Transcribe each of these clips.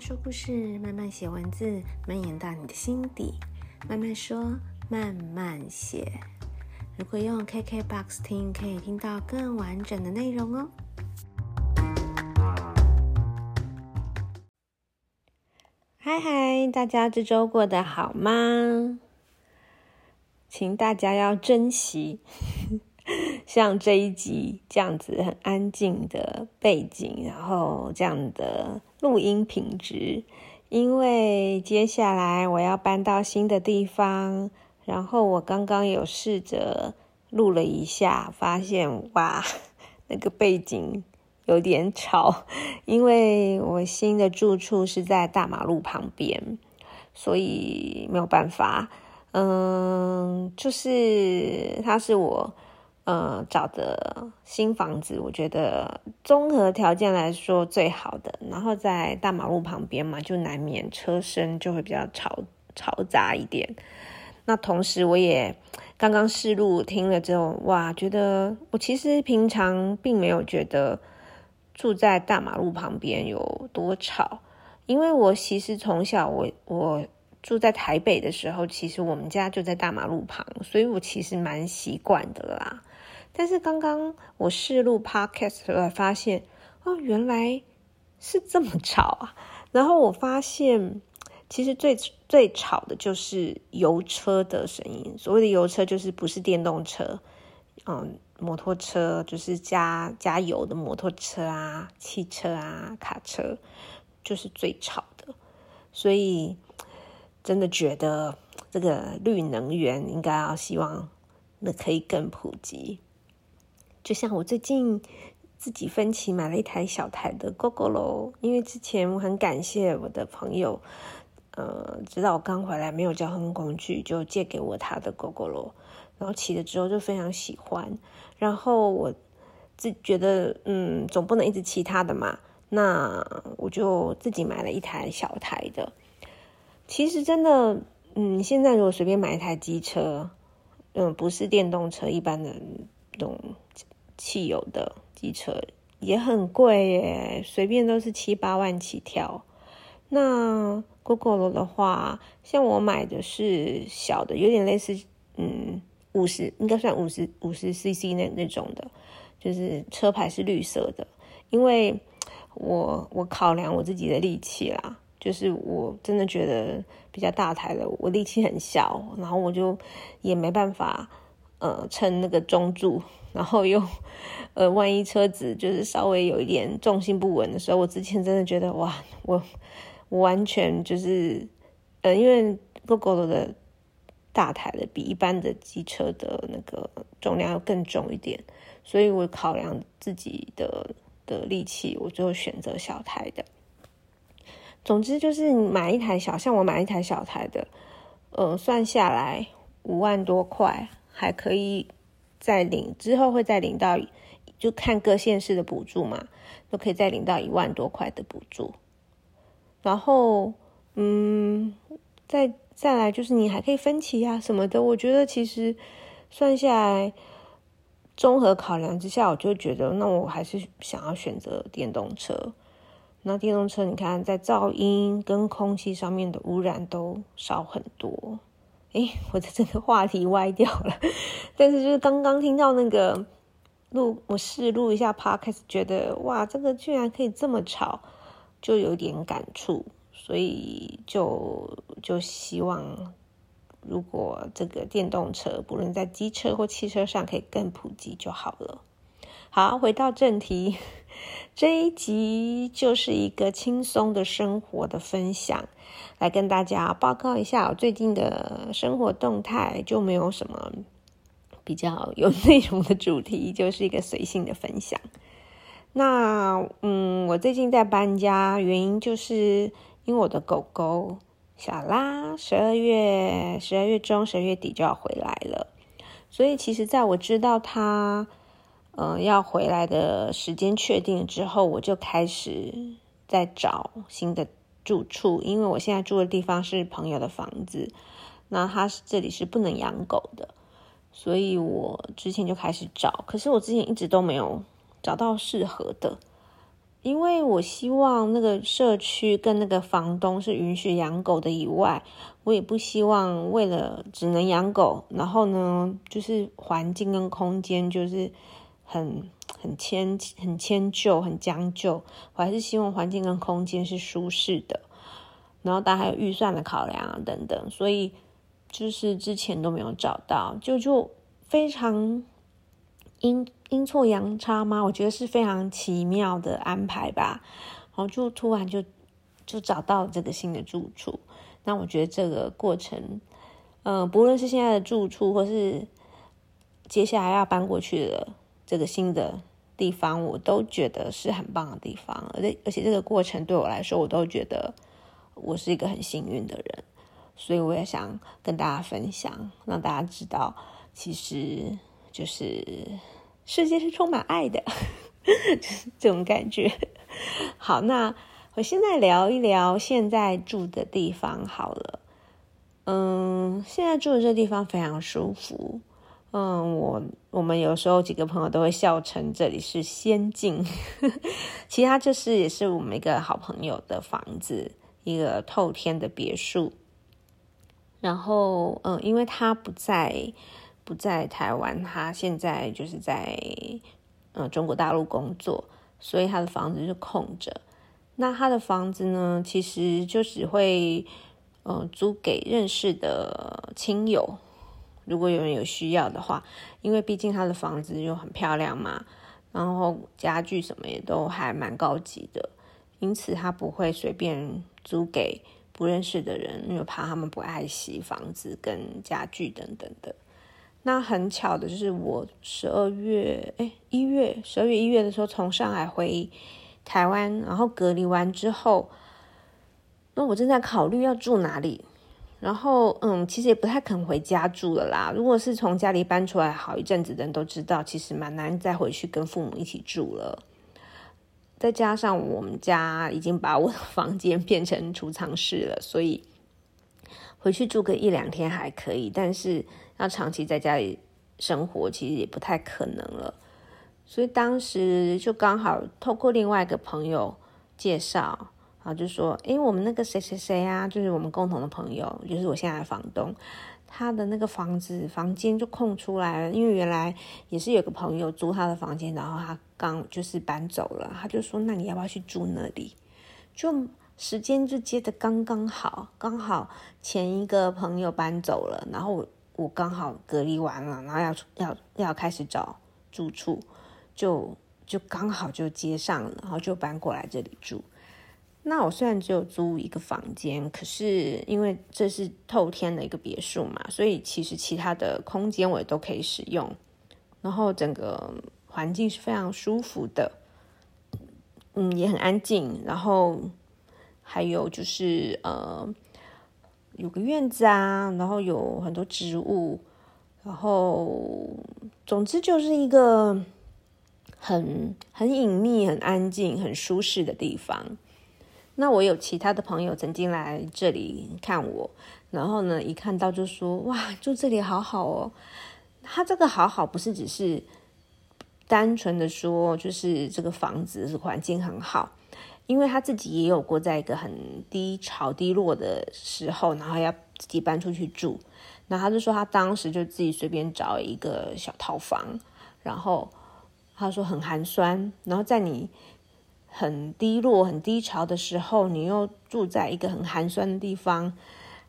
说故事，慢慢写文字，蔓延到你的心底。慢慢说，慢慢写。如果用 KKBOX 听，可以听到更完整的内容哦。嗨嗨，大家这周过得好吗？请大家要珍惜。像这一集这样子很安静的背景，然后这样的录音品质，因为接下来我要搬到新的地方，然后我刚刚有试着录了一下，发现哇，那个背景有点吵，因为我新的住处是在大马路旁边，所以没有办法，嗯，就是它是我。呃，找的新房子，我觉得综合条件来说最好的。然后在大马路旁边嘛，就难免车声就会比较嘈嘈杂一点。那同时，我也刚刚试录听了之后，哇，觉得我其实平常并没有觉得住在大马路旁边有多吵，因为我其实从小我我住在台北的时候，其实我们家就在大马路旁，所以我其实蛮习惯的啦。但是刚刚我试录 podcast 才发现，哦，原来是这么吵啊！然后我发现，其实最最吵的就是油车的声音。所谓的油车，就是不是电动车，嗯，摩托车，就是加加油的摩托车啊，汽车啊，卡车，就是最吵的。所以真的觉得这个绿能源应该要希望那可以更普及。就像我最近自己分期买了一台小台的 Gogoro，因为之前我很感谢我的朋友，呃，知道我刚回来没有交通工具，就借给我他的 Gogoro，然后骑了之后就非常喜欢，然后我自觉得，嗯，总不能一直骑他的嘛，那我就自己买了一台小台的。其实真的，嗯，现在如果随便买一台机车，嗯，不是电动车，一般的那种。汽油的机车也很贵耶，随便都是七八万起跳。那 Gogoro 的话，像我买的是小的，有点类似，嗯，五十应该算五十五十 CC 那那种的，就是车牌是绿色的。因为我我考量我自己的力气啦，就是我真的觉得比较大台的，我力气很小，然后我就也没办法。呃，撑那个中柱，然后又，呃，万一车子就是稍微有一点重心不稳的时候，我之前真的觉得哇，我我完全就是，呃，因为 Go Go 的大台的比一般的机车的那个重量要更重一点，所以我考量自己的的力气，我就选择小台的。总之就是买一台小，像我买一台小台的，呃，算下来五万多块。还可以再领，之后会再领到，就看各县市的补助嘛，都可以再领到一万多块的补助。然后，嗯，再再来就是你还可以分期啊什么的。我觉得其实算下来，综合考量之下，我就觉得那我还是想要选择电动车。那电动车，你看在噪音跟空气上面的污染都少很多。哎，我的这个话题歪掉了，但是就是刚刚听到那个录，我试录一下 Podcast，觉得哇，这个居然可以这么吵，就有点感触，所以就就希望，如果这个电动车不论在机车或汽车上可以更普及就好了。好，回到正题。这一集就是一个轻松的生活的分享，来跟大家报告一下我最近的生活动态，就没有什么比较有内容的主题，就是一个随性的分享。那嗯，我最近在搬家，原因就是因为我的狗狗小拉十二月十二月中十二月底就要回来了，所以其实在我知道它。嗯、呃，要回来的时间确定之后，我就开始在找新的住处。因为我现在住的地方是朋友的房子，那他是这里是不能养狗的，所以我之前就开始找。可是我之前一直都没有找到适合的。因为我希望那个社区跟那个房东是允许养狗的以外，我也不希望为了只能养狗，然后呢，就是环境跟空间就是很很迁很迁就很将就，我还是希望环境跟空间是舒适的。然后，当然还有预算的考量啊等等，所以就是之前都没有找到，就就非常阴阴错阳差吗？我觉得是非常奇妙的安排吧。然后就突然就就找到这个新的住处。那我觉得这个过程，嗯、不论是现在的住处，或是接下来要搬过去的这个新的地方，我都觉得是很棒的地方。而且而且这个过程对我来说，我都觉得。我是一个很幸运的人，所以我也想跟大家分享，让大家知道，其实就是世界是充满爱的，就是这种感觉。好，那我现在聊一聊现在住的地方好了。嗯，现在住的这地方非常舒服。嗯，我我们有时候几个朋友都会笑称这里是仙境，其他就是也是我们一个好朋友的房子。一个透天的别墅，然后嗯，因为他不在不在台湾，他现在就是在嗯中国大陆工作，所以他的房子是空着。那他的房子呢，其实就只会嗯租给认识的亲友，如果有人有需要的话，因为毕竟他的房子又很漂亮嘛，然后家具什么也都还蛮高级的。因此，他不会随便租给不认识的人，因为怕他们不爱惜房子跟家具等等的。那很巧的就是，我十二月哎一月十二月一月的时候从上海回台湾，然后隔离完之后，那我正在考虑要住哪里。然后嗯，其实也不太肯回家住了啦。如果是从家里搬出来好一阵子的人都知道，其实蛮难再回去跟父母一起住了。再加上我们家已经把我的房间变成储藏室了，所以回去住个一两天还可以，但是要长期在家里生活，其实也不太可能了。所以当时就刚好透过另外一个朋友介绍，然后就说：“诶，我们那个谁谁谁啊，就是我们共同的朋友，就是我现在的房东。”他的那个房子房间就空出来了，因为原来也是有个朋友租他的房间，然后他刚就是搬走了，他就说：“那你要不要去住那里？”就时间就接的刚刚好，刚好前一个朋友搬走了，然后我我刚好隔离完了，然后要要要开始找住处，就就刚好就接上了，然后就搬过来这里住。那我虽然只有租一个房间，可是因为这是透天的一个别墅嘛，所以其实其他的空间我也都可以使用，然后整个环境是非常舒服的，嗯，也很安静，然后还有就是呃有个院子啊，然后有很多植物，然后总之就是一个很很隐秘、很安静、很舒适的地方。那我有其他的朋友曾经来这里看我，然后呢，一看到就说：“哇，住这里好好哦。”他这个好好不是只是单纯的说，就是这个房子是环境很好，因为他自己也有过在一个很低潮、低落的时候，然后要自己搬出去住。那他就说他当时就自己随便找一个小套房，然后他说很寒酸，然后在你。很低落、很低潮的时候，你又住在一个很寒酸的地方，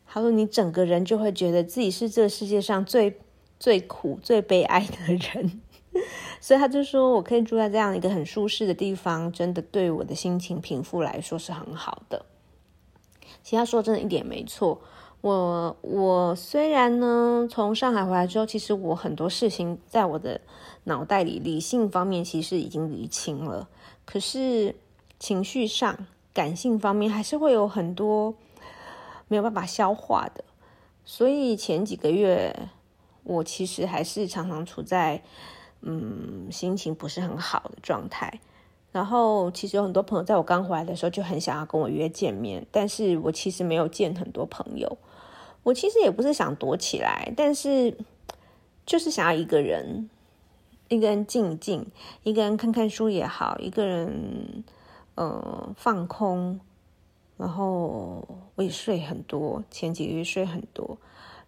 他说你整个人就会觉得自己是这个世界上最最苦、最悲哀的人，所以他就说我可以住在这样一个很舒适的地方，真的对我的心情平复来说是很好的。其实他说真的一点没错，我我虽然呢从上海回来之后，其实我很多事情在我的脑袋里理性方面其实已经理清了。可是情绪上、感性方面还是会有很多没有办法消化的，所以前几个月我其实还是常常处在嗯心情不是很好的状态。然后其实有很多朋友在我刚回来的时候就很想要跟我约见面，但是我其实没有见很多朋友。我其实也不是想躲起来，但是就是想要一个人。一个人静一静，一个人看看书也好，一个人呃放空，然后我也睡很多，前几个月睡很多，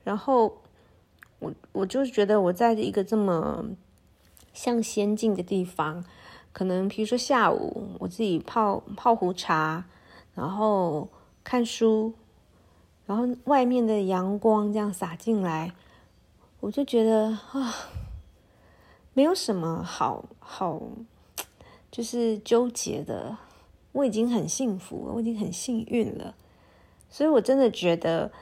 然后我我就是觉得我在一个这么像仙境的地方，可能比如说下午我自己泡泡壶茶，然后看书，然后外面的阳光这样洒进来，我就觉得啊，没有什么好好。就是纠结的，我已经很幸福，我已经很幸运了，所以我真的觉得，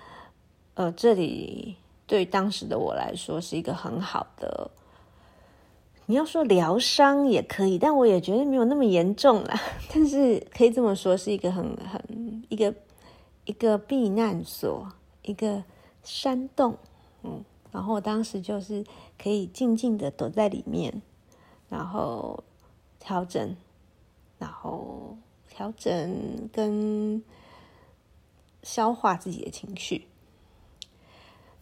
呃，这里对当时的我来说是一个很好的，你要说疗伤也可以，但我也觉得没有那么严重啦。但是可以这么说，是一个很很一个一个避难所，一个山洞，嗯，然后我当时就是可以静静的躲在里面，然后。调整，然后调整跟消化自己的情绪，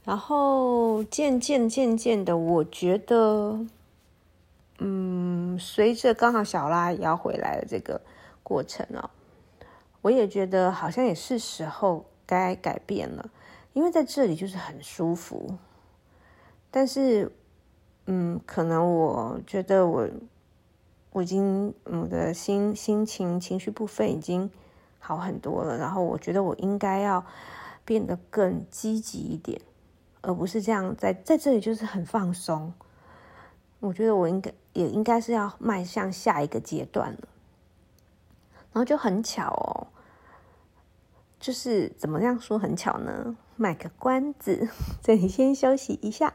然后渐渐渐渐的，我觉得，嗯，随着刚好小拉也要回来的这个过程哦，我也觉得好像也是时候该改变了，因为在这里就是很舒服，但是，嗯，可能我觉得我。我已经，我的心心情情绪部分已经好很多了。然后我觉得我应该要变得更积极一点，而不是这样在在这里就是很放松。我觉得我应该也应该是要迈向下一个阶段了。然后就很巧哦，就是怎么样说很巧呢？卖个关子，这里先休息一下。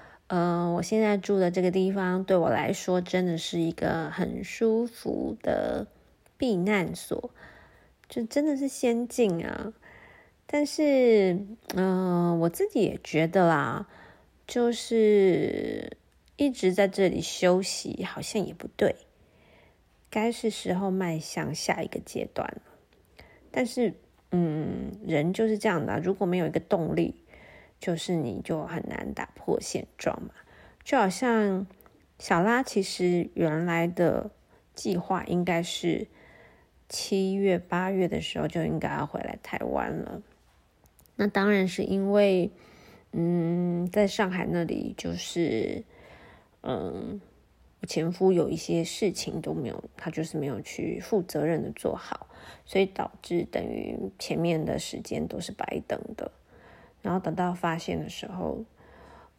呃，我现在住的这个地方对我来说真的是一个很舒服的避难所，就真的是仙境啊。但是，嗯、我自己也觉得啦，就是一直在这里休息好像也不对，该是时候迈向下一个阶段了。但是，嗯，人就是这样的，如果没有一个动力。就是你就很难打破现状嘛，就好像小拉其实原来的计划应该是七月八月的时候就应该要回来台湾了，那当然是因为嗯，在上海那里就是嗯，我前夫有一些事情都没有，他就是没有去负责任的做好，所以导致等于前面的时间都是白等的。然后等到发现的时候，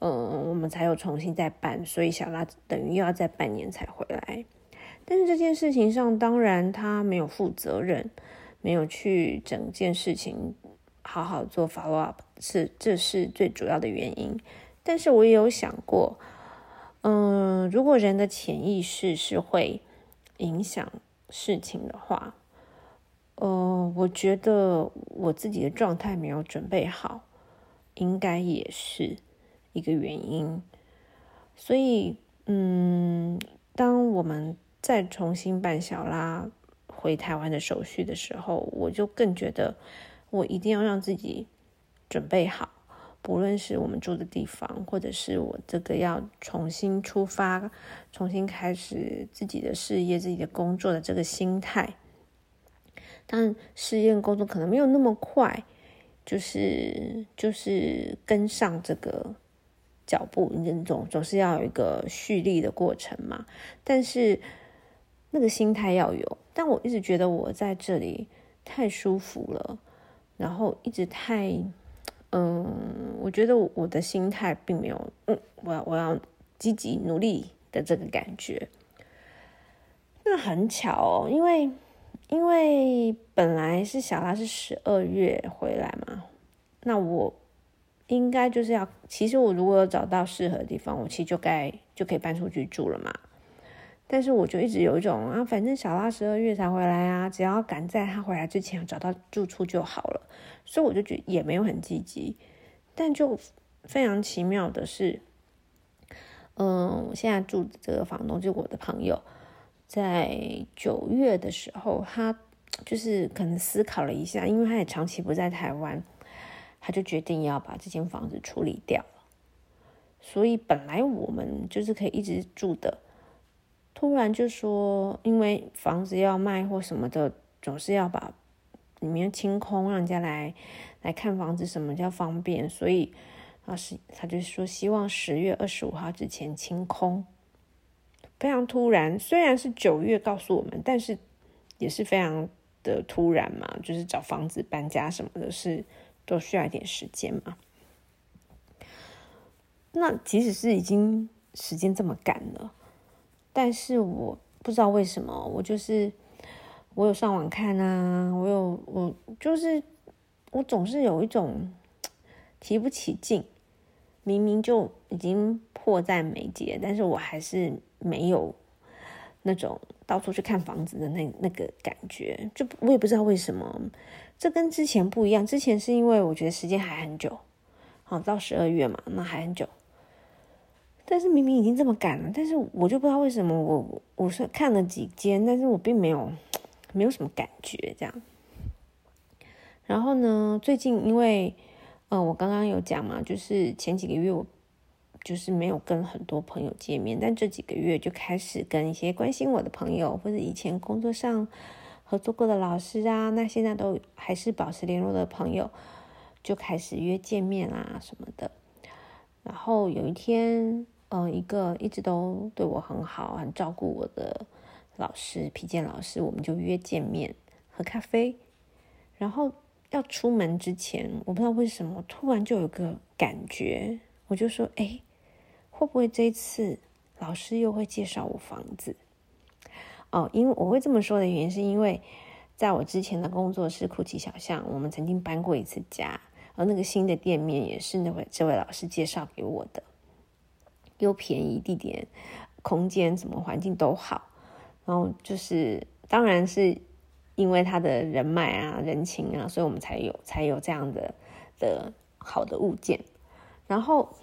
嗯，我们才有重新再办，所以小拉等于又要再半年才回来。但是这件事情上，当然他没有负责任，没有去整件事情好好做 follow up，是这是最主要的原因。但是我也有想过，嗯，如果人的潜意识是会影响事情的话，呃，我觉得我自己的状态没有准备好。应该也是一个原因，所以，嗯，当我们再重新办小拉回台湾的手续的时候，我就更觉得我一定要让自己准备好，不论是我们住的地方，或者是我这个要重新出发、重新开始自己的事业、自己的工作的这个心态。但试验工作可能没有那么快。就是就是跟上这个脚步，你总总是要有一个蓄力的过程嘛。但是那个心态要有，但我一直觉得我在这里太舒服了，然后一直太嗯，我觉得我的心态并没有嗯，我要我要积极努力的这个感觉。那很巧哦，因为。因为本来是小拉是十二月回来嘛，那我应该就是要，其实我如果有找到适合的地方，我其实就该就可以搬出去住了嘛。但是我就一直有一种啊，反正小拉十二月才回来啊，只要赶在他回来之前找到住处就好了，所以我就觉得也没有很积极。但就非常奇妙的是，嗯，我现在住的这个房东就是我的朋友，在九月的时候，他就是可能思考了一下，因为他也长期不在台湾，他就决定要把这间房子处理掉。所以本来我们就是可以一直住的，突然就说，因为房子要卖或什么的，总是要把里面清空，让人家来来看房子，什么叫方便？所以他是他就说，希望十月二十五号之前清空。非常突然，虽然是九月告诉我们，但是也是非常的突然嘛，就是找房子、搬家什么的，是都需要一点时间嘛。那即使是已经时间这么赶了，但是我不知道为什么，我就是我有上网看啊，我有我就是我总是有一种 提不起劲，明明就已经迫在眉睫，但是我还是没有那种到处去看房子的那那个感觉，就我也不知道为什么，这跟之前不一样，之前是因为我觉得时间还很久，好到十二月嘛，那还很久。但是明明已经这么赶了，但是我就不知道为什么我我是看了几间，但是我并没有没有什么感觉这样。然后呢，最近因为呃我刚刚有讲嘛，就是前几个月我就是没有跟很多朋友见面，但这几个月就开始跟一些关心我的朋友或者以前工作上合作过的老师啊，那现在都还是保持联络的朋友，就开始约见面啊什么的。然后有一天。嗯，一个一直都对我很好、很照顾我的老师，皮健老师，我们就约见面喝咖啡。然后要出门之前，我不知道为什么，突然就有个感觉，我就说：“哎，会不会这次老师又会介绍我房子？”哦，因为我会这么说的原因，是因为在我之前的工作室酷奇小巷，我们曾经搬过一次家，而那个新的店面也是那位这位老师介绍给我的。又便宜，地点、空间什么环境都好，然后就是，当然是因为他的人脉啊、人情啊，所以我们才有才有这样的的好的物件。然后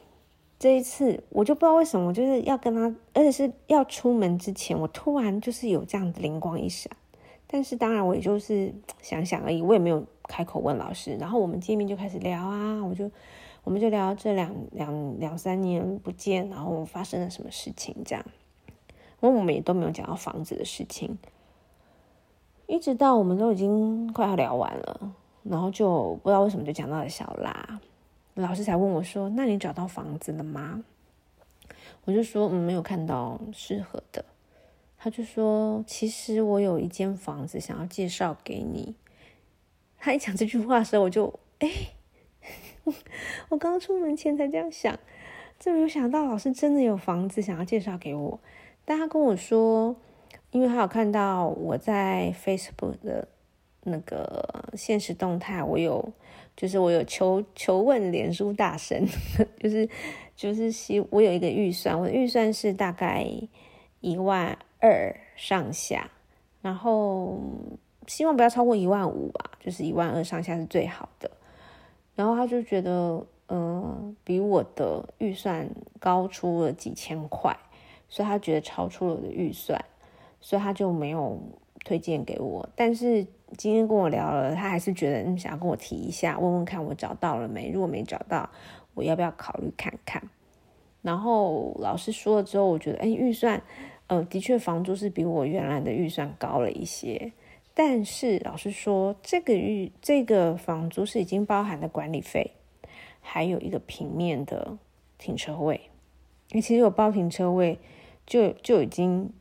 这一次，我就不知道为什么，就是要跟他，而且是要出门之前，我突然就是有这样的灵光一闪。但是当然，我也就是 想想而已，我也没有开口问老师。然后我们见面就开始聊啊，我就。我们就聊这两两两三年不见，然后发生了什么事情这样。因为我们也都没有讲到房子的事情，一直到我们都已经快要聊完了，然后就不知道为什么就讲到了小拉，老师才问我说：“那你找到房子了吗？”我就说：“嗯，没有看到适合的。”他就说：“其实我有一间房子想要介绍给你。”他一讲这句话的时候，我就哎。我刚出门前才这样想，真没有想到老师真的有房子想要介绍给我。但他跟我说，因为他有看到我在 Facebook 的那个现实动态，我有就是我有求求问脸书大神，就是就是希我有一个预算，我的预算是大概一万二上下，然后希望不要超过一万五吧，就是一万二上下是最好的。然后他就觉得，嗯、呃，比我的预算高出了几千块，所以他觉得超出了我的预算，所以他就没有推荐给我。但是今天跟我聊了，他还是觉得，嗯，想要跟我提一下，问问看我找到了没？如果没找到，我要不要考虑看看？然后老师说了之后，我觉得，哎，预算，呃，的确房租是比我原来的预算高了一些。但是老师说，这个预这个房租是已经包含了管理费，还有一个平面的停车位。因为其实有包停车位，就就已经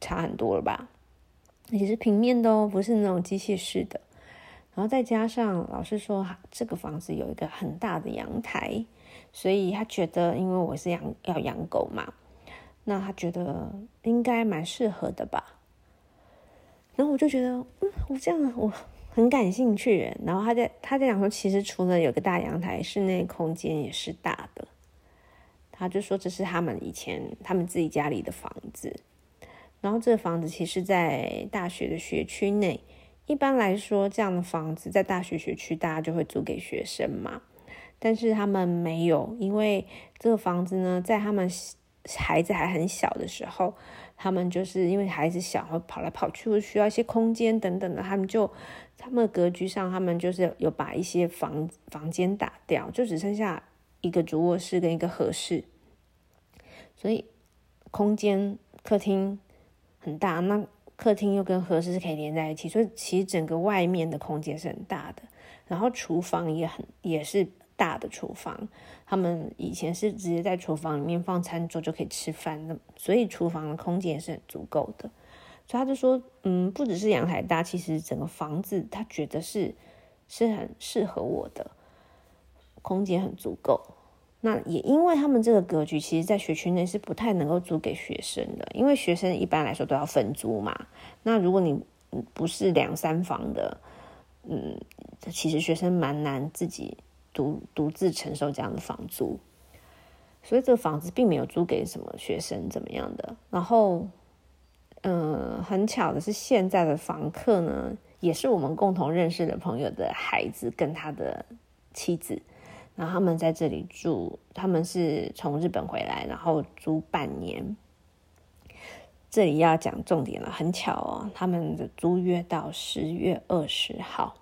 差很多了吧？而且是平面的哦，不是那种机械式的。然后再加上老师说，这个房子有一个很大的阳台，所以他觉得，因为我是养要养狗嘛，那他觉得应该蛮适合的吧。然后我就觉得，嗯，我这样我很感兴趣。然后他在他在讲说，其实除了有个大阳台，室内空间也是大的。他就说这是他们以前他们自己家里的房子，然后这个房子其实，在大学的学区内。一般来说，这样的房子在大学学区，大家就会租给学生嘛。但是他们没有，因为这个房子呢，在他们孩子还很小的时候，他们就是因为孩子小，会跑来跑去，会需要一些空间等等的，他们就他们的格局上，他们就是有把一些房房间打掉，就只剩下一个主卧室跟一个和室，所以空间客厅很大。那客厅又跟和室是可以连在一起，所以其实整个外面的空间是很大的。然后厨房也很也是大的厨房，他们以前是直接在厨房里面放餐桌就可以吃饭的，所以厨房的空间也是很足够的。所以他就说，嗯，不只是阳台大，其实整个房子他觉得是是很适合我的，空间很足够。那也因为他们这个格局，其实，在学区内是不太能够租给学生的，因为学生一般来说都要分租嘛。那如果你不是两三房的，嗯，其实学生蛮难自己独独自承受这样的房租，所以这个房子并没有租给什么学生怎么样的。然后，嗯，很巧的是，现在的房客呢，也是我们共同认识的朋友的孩子跟他的妻子。然后他们在这里住，他们是从日本回来，然后租半年。这里要讲重点了，很巧哦，他们的租约到十月二十号。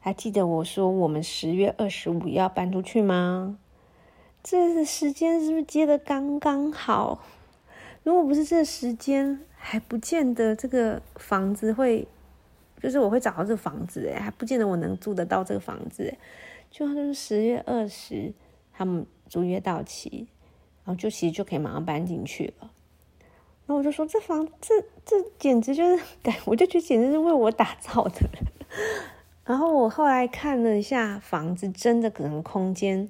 还记得我说我们十月二十五要搬出去吗？这个时间是不是接得刚刚好？如果不是这个时间，还不见得这个房子会，就是我会找到这个房子哎，还不见得我能租得到这个房子就就是十月二十，他们租约到期，然后就其实就可以马上搬进去了。然后我就说，这房这这简直就是，我就觉得简直是为我打造的。然后我后来看了一下房子，真的可能空间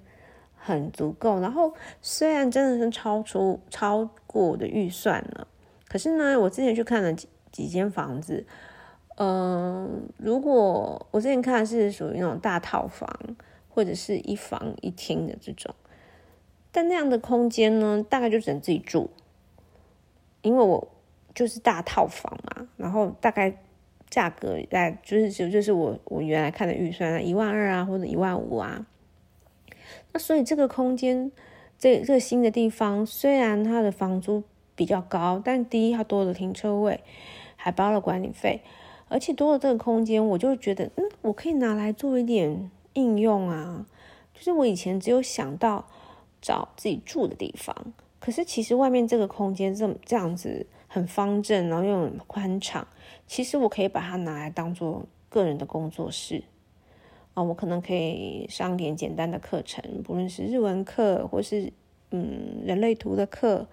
很足够。然后虽然真的是超出超过我的预算了，可是呢，我之前去看了几几间房子，嗯、如果我之前看的是属于那种大套房。或者是一房一厅的这种，但那样的空间呢，大概就只能自己住，因为我就是大套房嘛，然后大概价格在就是就就是我我原来看的预算一万二啊，或者一万五啊，那所以这个空间这这个新的地方，虽然它的房租比较高，但第一它多了停车位，还包了管理费，而且多了这个空间，我就觉得嗯，我可以拿来做一点。应用啊，就是我以前只有想到找自己住的地方，可是其实外面这个空间这么这样子很方正，然后又很宽敞，其实我可以把它拿来当做个人的工作室啊，我可能可以上点简单的课程，不论是日文课，或是嗯人类图的课，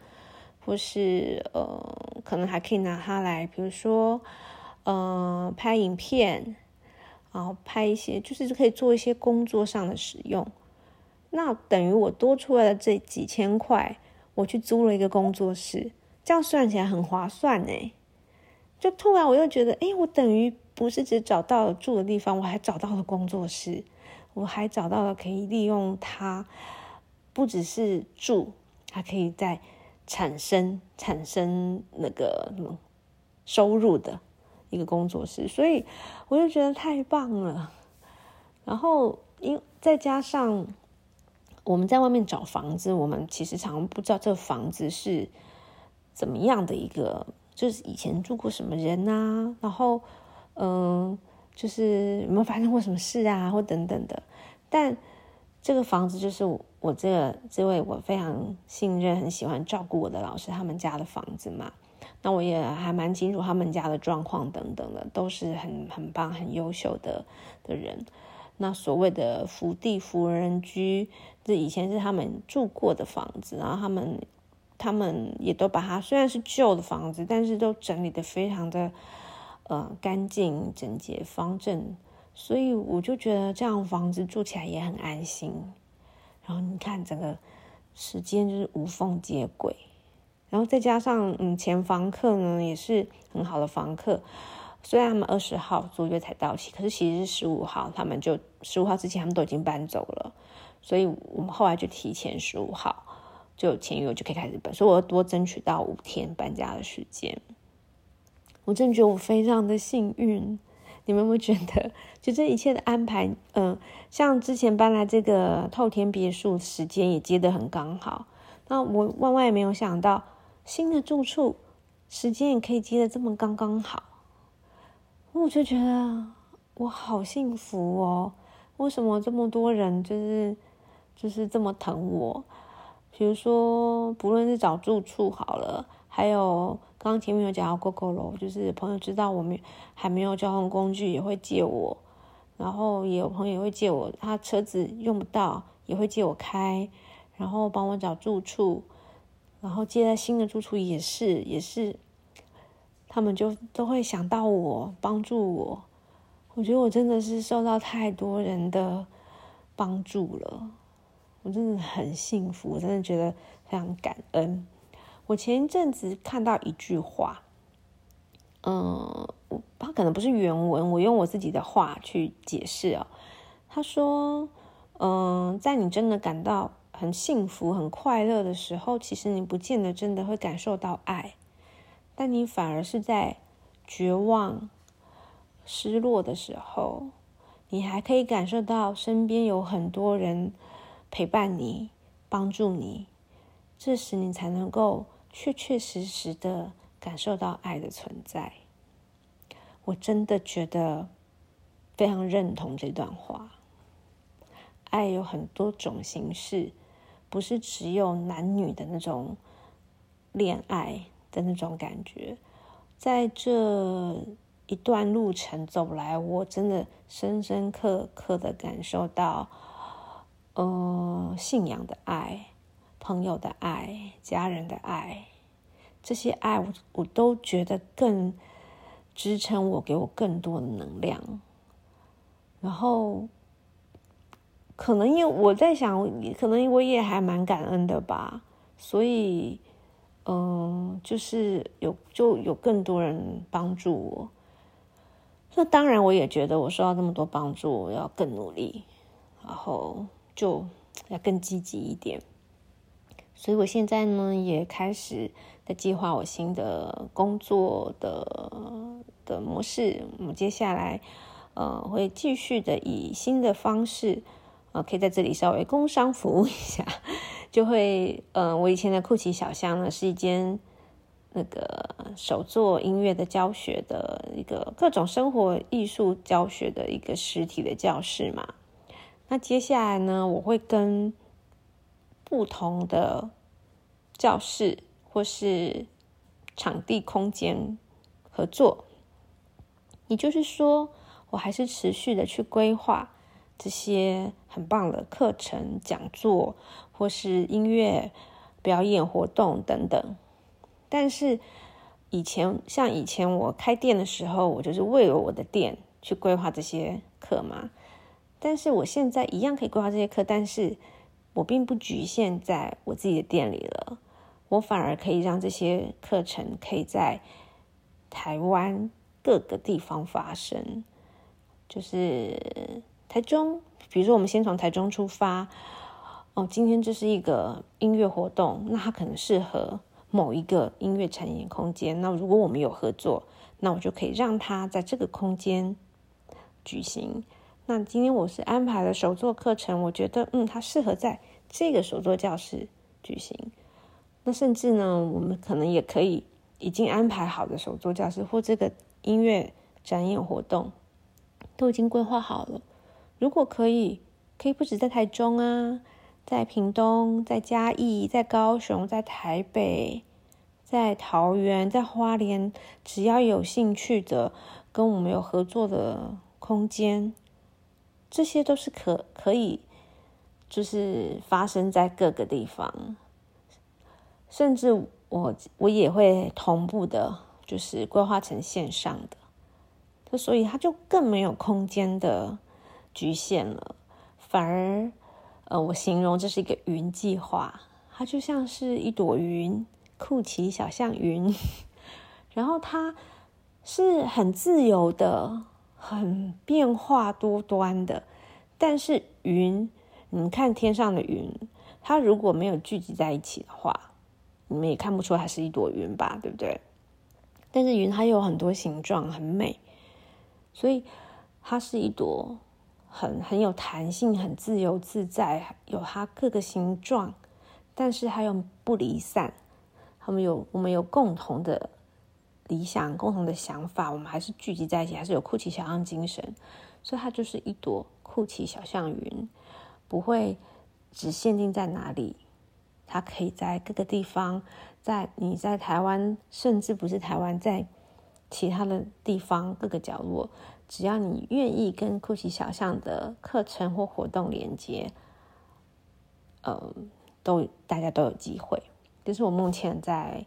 或是呃可能还可以拿它来，比如说呃拍影片。然后拍一些，就是可以做一些工作上的使用。那等于我多出来的这几千块，我去租了一个工作室，这样算起来很划算呢。就突然我又觉得，哎，我等于不是只找到了住的地方，我还找到了工作室，我还找到了可以利用它，不只是住，还可以再产生产生那个什么收入的。一个工作室，所以我就觉得太棒了。然后，因再加上我们在外面找房子，我们其实常不知道这房子是怎么样的一个，就是以前住过什么人啊，然后嗯，就是有没有发生过什么事啊，或等等的。但这个房子就是我，这个这位我非常信任、很喜欢照顾我的老师他们家的房子嘛。那我也还蛮清楚他们家的状况等等的，都是很很棒、很优秀的的人。那所谓的福地福人居，这以前是他们住过的房子，然后他们他们也都把它虽然是旧的房子，但是都整理得非常的呃干净、整洁、方正，所以我就觉得这样房子住起来也很安心。然后你看整个时间就是无缝接轨。然后再加上，嗯，前房客呢也是很好的房客，虽然他们二十号租约才到期，可是其实是十五号，他们就十五号之前他们都已经搬走了，所以我们后来就提前十五号就签约就可以开始搬，所以我要多争取到五天搬家的时间。我真的觉得我非常的幸运。你们有没有觉得，就这一切的安排，嗯、像之前搬来这个透天别墅，时间也接得很刚好。那我万万也没有想到，新的住处时间也可以接得这么刚刚好。我就觉得我好幸福哦！为什么这么多人就是就是这么疼我？比如说，不论是找住处好了，还有。刚刚前面有讲到 GoGo 咯就是朋友知道我们还没有交通工具，也会借我，然后也有朋友会借我，他车子用不到，也会借我开，然后帮我找住处，然后接在新的住处也是也是，他们就都会想到我，帮助我。我觉得我真的是受到太多人的帮助了，我真的很幸福，我真的觉得非常感恩。我前一阵子看到一句话，嗯，他可能不是原文，我用我自己的话去解释哦。他说，嗯，在你真的感到很幸福、很快乐的时候，其实你不见得真的会感受到爱，但你反而是在绝望、失落的时候，你还可以感受到身边有很多人陪伴你、帮助你，这时你才能够。确确实实的感受到爱的存在，我真的觉得非常认同这段话。爱有很多种形式，不是只有男女的那种恋爱的那种感觉。在这一段路程走来，我真的深深刻刻的感受到，呃，信仰的爱。朋友的爱，家人的爱，这些爱我我都觉得更支撑我，给我更多的能量。然后，可能因为我在想，可能我也还蛮感恩的吧。所以，嗯，就是有就有更多人帮助我。那当然，我也觉得我受到这么多帮助，我要更努力，然后就要更积极一点。所以，我现在呢也开始在计划我新的工作的的模式。我接下来，呃，会继续的以新的方式，呃，可以在这里稍微工商服务一下，就会，呃，我以前的酷奇小象呢是一间那个手作音乐的教学的一个各种生活艺术教学的一个实体的教室嘛。那接下来呢，我会跟不同的教室或是场地空间合作，也就是说，我还是持续的去规划这些很棒的课程、讲座或是音乐表演活动等等。但是以前像以前我开店的时候，我就是为了我的店去规划这些课嘛。但是我现在一样可以规划这些课，但是。我并不局限在我自己的店里了，我反而可以让这些课程可以在台湾各个地方发生。就是台中，比如说我们先从台中出发，哦，今天这是一个音乐活动，那它可能适合某一个音乐产业空间。那如果我们有合作，那我就可以让它在这个空间举行。那今天我是安排了手作课程，我觉得嗯，它适合在这个手作教室举行。那甚至呢，我们可能也可以已经安排好的手作教室或这个音乐展演活动都已经规划好了。如果可以，可以不止在台中啊，在屏东、在嘉义、在高雄、在台北、在桃园、在花莲，只要有兴趣的跟我们有合作的空间。这些都是可可以，就是发生在各个地方，甚至我我也会同步的，就是规划成线上的，所以它就更没有空间的局限了，反而呃，我形容这是一个云计划，它就像是一朵云，酷奇小象云，然后它是很自由的。很变化多端的，但是云，你看天上的云，它如果没有聚集在一起的话，你们也看不出它是一朵云吧，对不对？但是云它有很多形状，很美，所以它是一朵很很有弹性、很自由自在，有它各个形状，但是它又不离散。他们有我们有共同的理想、共同的想法，我们还是聚集在一起，还是有酷奇小象精神，所以它就是一朵酷奇小象云，不会只限定在哪里，它可以在各个地方。在你在台湾，甚至不是台湾，在其他的地方各个角落，只要你愿意跟酷奇小象的课程或活动连接，呃，都大家都有机会。这是我目前在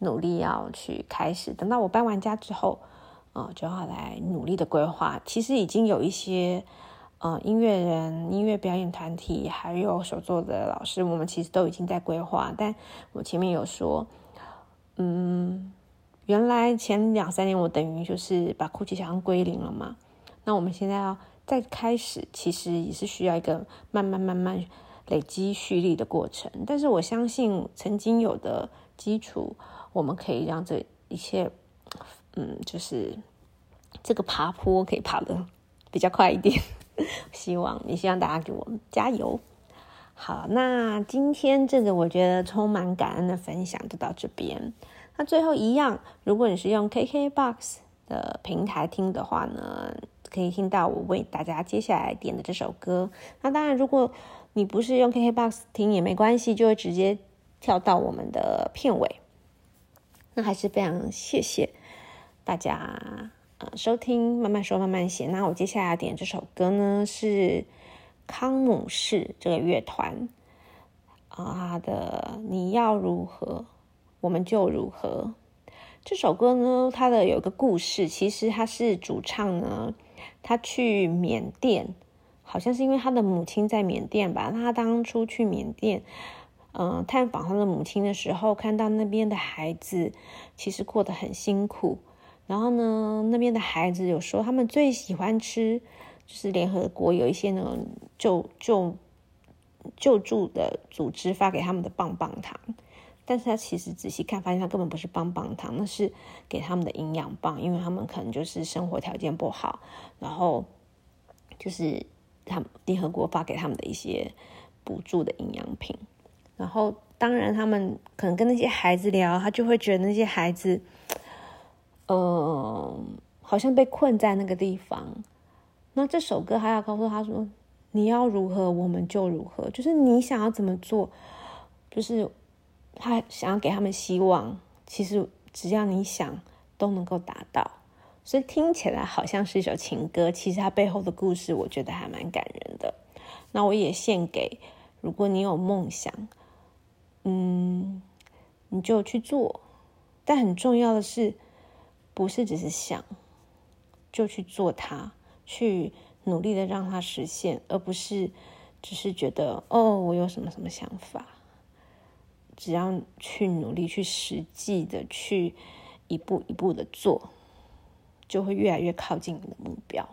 努力要去开始。等到我搬完家之后，呃，就要来努力的规划。其实已经有一些。嗯，音乐人、音乐表演团体，还有手作的老师，我们其实都已经在规划。但我前面有说，嗯，原来前两三年我等于就是把酷奇小象归零了嘛。那我们现在要再开始，其实也是需要一个慢慢慢慢累积蓄力的过程。但是我相信曾经有的基础，我们可以让这一切，嗯，就是这个爬坡可以爬得比较快一点。希望也希望大家给我们加油。好，那今天这个我觉得充满感恩的分享就到这边。那最后一样，如果你是用 KKBOX 的平台听的话呢，可以听到我为大家接下来点的这首歌。那当然，如果你不是用 KKBOX 听也没关系，就会直接跳到我们的片尾。那还是非常谢谢大家。收听慢慢说慢慢写。那我接下来点这首歌呢，是康姆士这个乐团啊的。你要如何，我们就如何。这首歌呢，它的有一个故事，其实他是主唱呢，他去缅甸，好像是因为他的母亲在缅甸吧。他当初去缅甸，嗯、探访他的母亲的时候，看到那边的孩子其实过得很辛苦。然后呢，那边的孩子有说，他们最喜欢吃，就是联合国有一些那种救救救助的组织发给他们的棒棒糖，但是他其实仔细看，发现他根本不是棒棒糖，那是给他们的营养棒，因为他们可能就是生活条件不好，然后就是他们联合国发给他们的一些补助的营养品。然后当然，他们可能跟那些孩子聊，他就会觉得那些孩子。呃，好像被困在那个地方。那这首歌还要告诉他说：“你要如何，我们就如何。”就是你想要怎么做，就是他想要给他们希望。其实只要你想，都能够达到。所以听起来好像是一首情歌，其实它背后的故事，我觉得还蛮感人的。那我也献给，如果你有梦想，嗯，你就去做。但很重要的是。不是只是想，就去做它，去努力的让它实现，而不是只是觉得哦，我有什么什么想法。只要去努力，去实际的去一步一步的做，就会越来越靠近你的目标。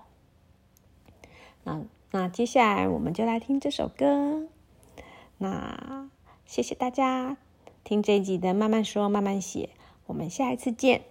那那接下来我们就来听这首歌。那谢谢大家听这一集的慢慢说慢慢写，我们下一次见。